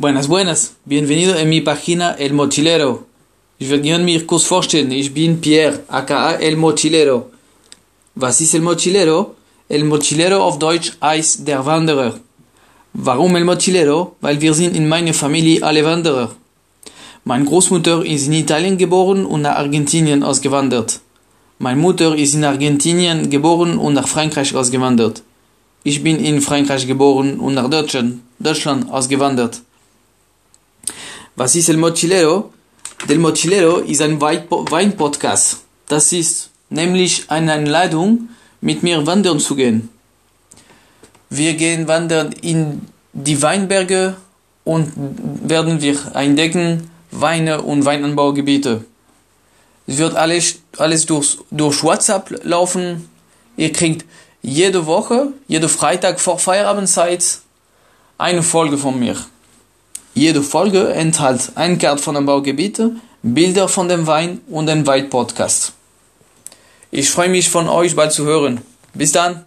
Buenas, buenas. Bienvenido en mi página El Mochilero. Ich werde mich kurz vorstellen. Ich bin Pierre, aka El Mochilero. Was ist El Mochilero? El Mochilero auf Deutsch heißt der Wanderer. Warum El Mochilero? Weil wir sind in meiner Familie alle Wanderer. Meine Großmutter ist in Italien geboren und nach Argentinien ausgewandert. Meine Mutter ist in Argentinien geboren und nach Frankreich ausgewandert. Ich bin in Frankreich geboren und nach Deutschland, Deutschland ausgewandert. Was ist El Mochilero? Del Mochilero ist ein Weinpodcast. Das ist nämlich eine Einladung, mit mir wandern zu gehen. Wir gehen wandern in die Weinberge und werden wir entdecken Weine und Weinanbaugebiete. Es wird alles, alles durch, durch WhatsApp laufen. Ihr kriegt jede Woche, jede Freitag vor Feierabendzeit eine Folge von mir. Jede Folge enthält ein Kart von den Baugebieten, Bilder von dem Wein und ein Wein-Podcast. Ich freue mich von euch bald zu hören. Bis dann!